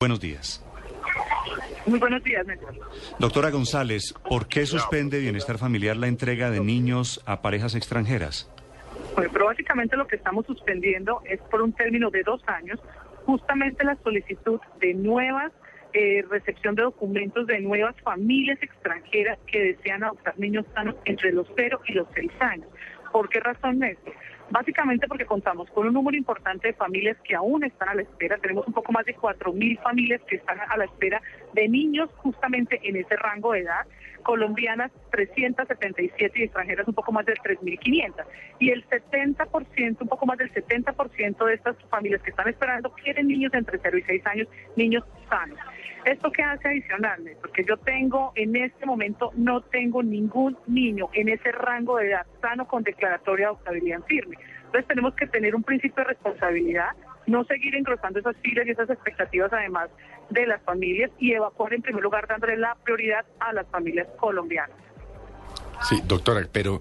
Buenos días. Muy buenos días, Néstor. Doctora González, ¿por qué suspende Bienestar Familiar la entrega de niños a parejas extranjeras? Bueno, pero básicamente lo que estamos suspendiendo es por un término de dos años, justamente la solicitud de nuevas eh, recepción de documentos de nuevas familias extranjeras que desean adoptar niños sanos entre los 0 y los 6 años. ¿Por qué razón, Néstor? Básicamente porque contamos con un número importante de familias que aún están a la espera. Tenemos un poco más de 4.000 familias que están a la espera de niños justamente en ese rango de edad. Colombianas 377 y extranjeras un poco más de 3.500. Y el 70%, un poco más del 70% de estas familias que están esperando quieren niños entre 0 y 6 años, niños sanos. ¿Esto qué hace adicional? Porque yo tengo, en este momento, no tengo ningún niño en ese rango de edad sano con declaratoria de adoptabilidad firme. Entonces tenemos que tener un principio de responsabilidad, no seguir engrosando esas filas y esas expectativas además de las familias y evacuar en primer lugar dándole la prioridad a las familias colombianas. Sí, doctora, pero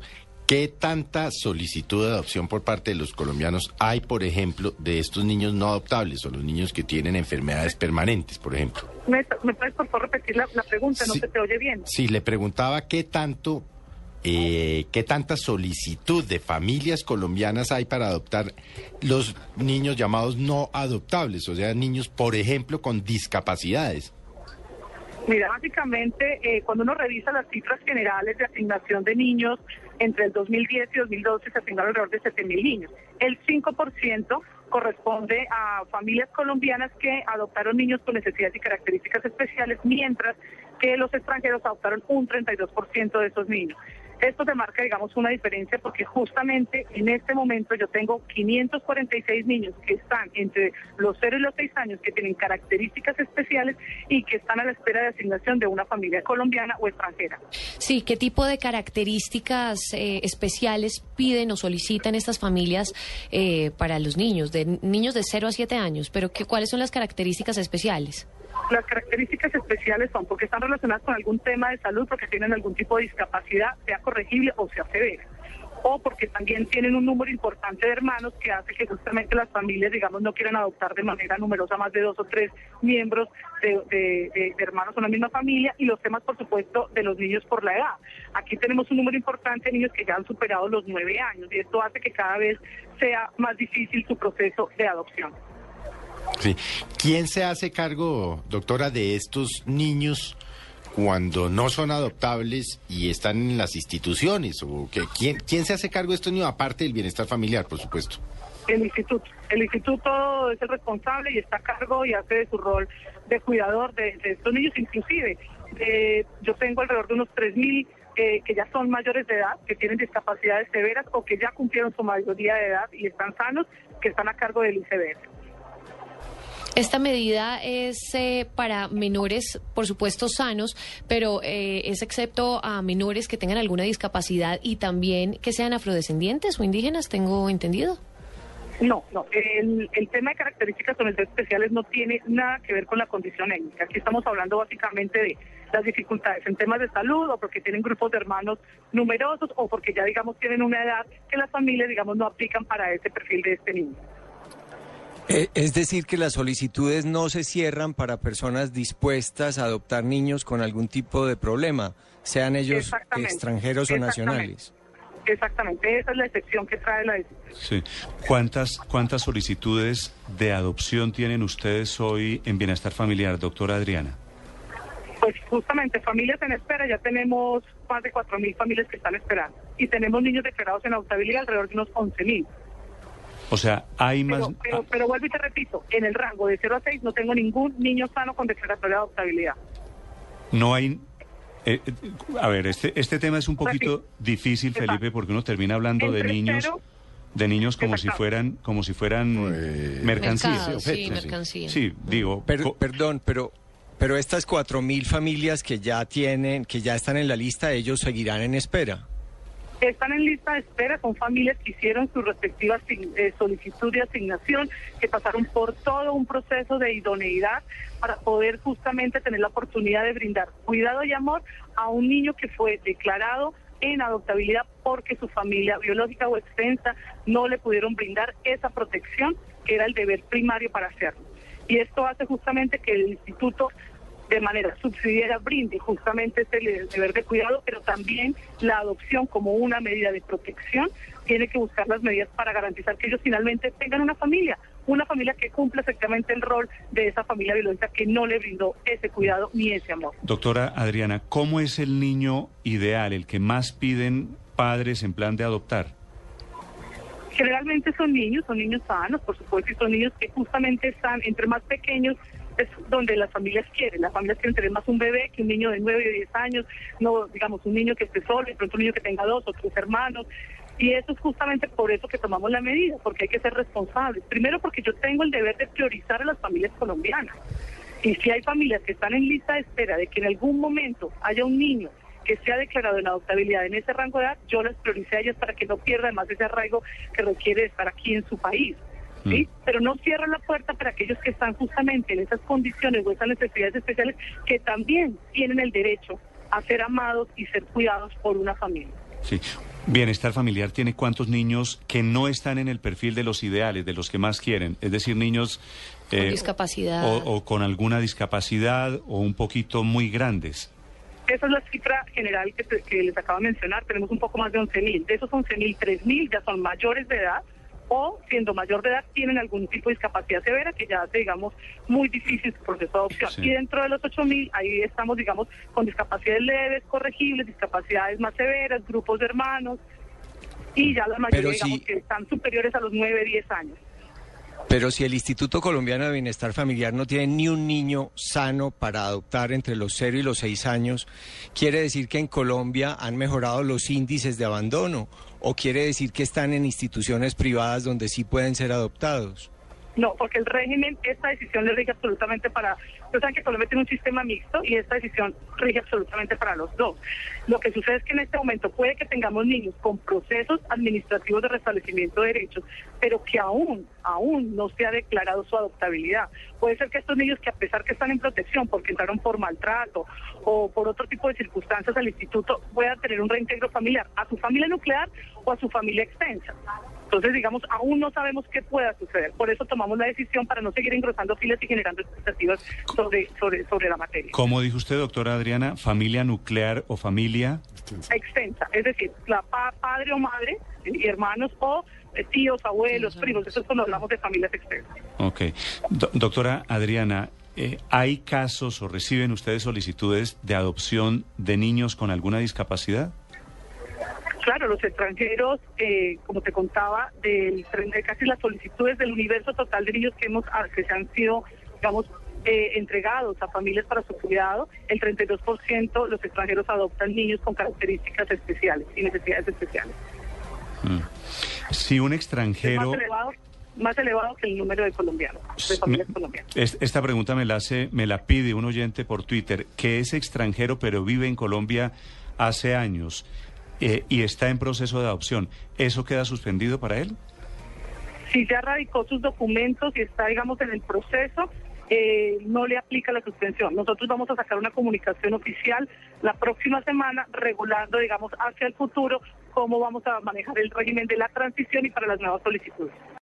¿Qué tanta solicitud de adopción por parte de los colombianos hay, por ejemplo, de estos niños no adoptables o los niños que tienen enfermedades permanentes, por ejemplo? ¿Me, puedes, por favor, repetir la, pregunta? No se te oye bien. Sí, le preguntaba qué tanto, eh, qué tanta solicitud de familias colombianas hay para adoptar los niños llamados no adoptables, o sea, niños, por ejemplo, con discapacidades. Mira, básicamente, eh, cuando uno revisa las cifras generales de asignación de niños, entre el 2010 y 2012 se asignaron alrededor de 7.000 niños. El 5% corresponde a familias colombianas que adoptaron niños con necesidades y características especiales, mientras que los extranjeros adoptaron un 32% de esos niños. Esto te marca, digamos, una diferencia porque justamente en este momento yo tengo 546 niños que están entre los 0 y los 6 años que tienen características especiales y que están a la espera de asignación de una familia colombiana o extranjera. Sí, ¿qué tipo de características eh, especiales piden o solicitan estas familias eh, para los niños, de niños de 0 a 7 años? Pero ¿qué, ¿cuáles son las características especiales? Las características especiales son porque están relacionadas con algún tema de salud, porque tienen algún tipo de discapacidad, sea corregible o sea severa o porque también tienen un número importante de hermanos que hace que justamente las familias, digamos, no quieran adoptar de manera numerosa más de dos o tres miembros de, de, hermanos en la misma familia y los temas, por supuesto, de los niños por la edad. Aquí tenemos un número importante de niños que ya han superado los nueve años y esto hace que cada vez sea más difícil su proceso de adopción. Sí. ¿Quién se hace cargo, doctora, de estos niños cuando no son adoptables y están en las instituciones? ¿O que, ¿quién, ¿Quién se hace cargo de estos niños, aparte del bienestar familiar, por supuesto? El instituto. El instituto es el responsable y está a cargo y hace de su rol de cuidador de, estos niños, inclusive. Eh, yo tengo alrededor de unos 3.000 eh, que ya son mayores de edad, que tienen discapacidades severas o que ya cumplieron su mayoría de edad y están sanos, que están a cargo del ICBR. Esta medida es eh, para menores, por supuesto, sanos, pero eh, es excepto a menores que tengan alguna discapacidad y también que sean afrodescendientes o indígenas, tengo entendido. No, no. El, tema de características especiales no tiene nada que ver con la condición étnica. Aquí estamos hablando básicamente de las dificultades en temas de salud o porque tienen grupos de hermanos numerosos o porque ya, digamos, tienen una edad que las familias, digamos, no aplican para ese perfil de este niño. Eh, es decir, que las solicitudes no se cierran para personas dispuestas a adoptar niños con algún tipo de problema, sean ellos extranjeros o nacionales. Exactamente, esa es la excepción que trae la decisión. Sí. ¿Cuántas, ¿Cuántas solicitudes de adopción tienen ustedes hoy en Bienestar Familiar, doctora Adriana? Pues justamente familias en espera, ya tenemos más de 4.000 familias que están esperando y tenemos niños declarados en adoptabilidad alrededor de unos 11.000. O sea, hay más... Pero, pero, vuelvo y te repito, en el rango de 0 a 6 no tengo ningún niño sano con declaratoria de adoptabilidad. No hay... Eh, eh, a ver, este, este tema es un poquito difícil, Felipe, porque uno termina hablando de niños... de niños como si fueran como si fueran pues, mercancías. sí, mercancía. sí, digo... perdón, pero pero estas cuatro mil familias que ya tienen, que ya están en la lista, ellos seguirán en espera están en lista de espera, son familias que hicieron su respectiva eh, solicitud de asignación, que pasaron por todo un proceso de idoneidad para poder justamente tener la oportunidad de brindar cuidado y amor a un niño que fue declarado en adoptabilidad porque su familia biológica o extensa no le pudieron brindar esa protección que era el deber primario para hacerlo. Y esto hace justamente que el instituto de manera subsidiaria brinde justamente ese deber de cuidado, pero también la adopción como una medida de protección tiene que buscar las medidas para garantizar que ellos finalmente tengan una familia, una familia que cumpla efectivamente el rol de esa familia violenta que no le brindó ese cuidado ni ese amor. Doctora Adriana, ¿cómo es el niño ideal, el que más piden padres en plan de adoptar? Generalmente son niños, son niños sanos, por supuesto, y son niños que justamente están entre más pequeños es donde las familias quieren. Las familias quieren tener más un bebé que un niño de 9 o 10 años, no, digamos, un niño que esté solo, y pronto un niño que tenga dos o tres hermanos. Y eso es justamente por eso que tomamos la medida, porque hay que ser responsables. Primero porque yo tengo el deber de priorizar a las familias colombianas. Y si hay familias que están en lista de espera de que en algún momento haya un niño que sea declarado en adoptabilidad en ese rango de edad, yo las prioricé a ellas para que no pierdan más ese arraigo que requiere estar aquí en su país. ¿Sí? Mm. Pero no cierra la puerta para aquellos que están justamente en esas condiciones o esas necesidades especiales que también tienen el derecho a ser amados y ser cuidados por una familia. Sí. Bienestar familiar tiene cuántos niños que no están en el perfil de los ideales, de los que más quieren, es decir, niños con eh, discapacidad o, con alguna discapacidad o un poquito muy grandes. Esa es la cifra general que, que les acabo de mencionar. Tenemos un poco más de 11.000. De esos 11.000, 3.000 ya son mayores de edad o siendo mayor de edad tienen algún tipo de discapacidad severa que ya hace, digamos, muy difícil su proceso de adopción. Y dentro de los 8.000, ahí estamos, digamos, con discapacidades leves, corregibles, discapacidades más severas, grupos de hermanos, y ya la mayoría, digamos, que están superiores a los 9, 10 años. Pero si el Instituto Colombiano de Bienestar Familiar no tiene ni un niño sano para adoptar entre los 0 y los 6 años, ¿quiere decir que en Colombia han mejorado los índices de abandono? ¿O quiere decir que están en instituciones privadas donde sí pueden ser adoptados? No, porque el régimen, esta decisión le rige absolutamente para... Ustedes saben que Colombia tiene un sistema mixto y esta decisión rige absolutamente para los dos. Lo que sucede es que en este momento puede que tengamos niños con procesos administrativos de restablecimiento de derechos, pero que aún, aún no se ha declarado su adoptabilidad. Puede ser que estos niños que a pesar que están en protección porque entraron por maltrato o por otro tipo de circunstancias al instituto, puedan tener un reintegro familiar a su familia nuclear o a su familia extensa. Entonces, digamos, aún no sabemos qué pueda suceder. Por eso tomamos la decisión para no seguir engrosando filas y generando expectativas sobre, sobre, sobre la materia. ¿Cómo dijo usted, doctora Adriana? ¿Familia nuclear o familia? Extensa. Es decir, la padre o madre y hermanos o eh, tíos, abuelos, primos. Eso es cuando hablamos de familias extensas. Ok. doctora Adriana, eh, ¿hay casos o reciben ustedes solicitudes de adopción de niños con alguna discapacidad? Claro, los extranjeros, eh, como te contaba, del de casi las solicitudes del universo total de niños que hemos ah, que se han sido, digamos, eh, entregados a familias para su cuidado, el 32% los extranjeros adoptan niños con características especiales y necesidades especiales. Mm. Si un extranjero... más elevado, que el número de colombianos, de familias colombianas. Esta pregunta me la hace, me la pide un oyente por Twitter, que es extranjero pero vive en Colombia hace años. Eh, y está en proceso de adopción, ¿eso queda suspendido para él? Si ya radicó sus documentos y está, digamos, en el proceso, eh, no le aplica la suspensión. Nosotros vamos a sacar una comunicación oficial la próxima semana regulando, digamos, hacia el futuro cómo vamos a manejar el régimen de la transición y para las nuevas solicitudes.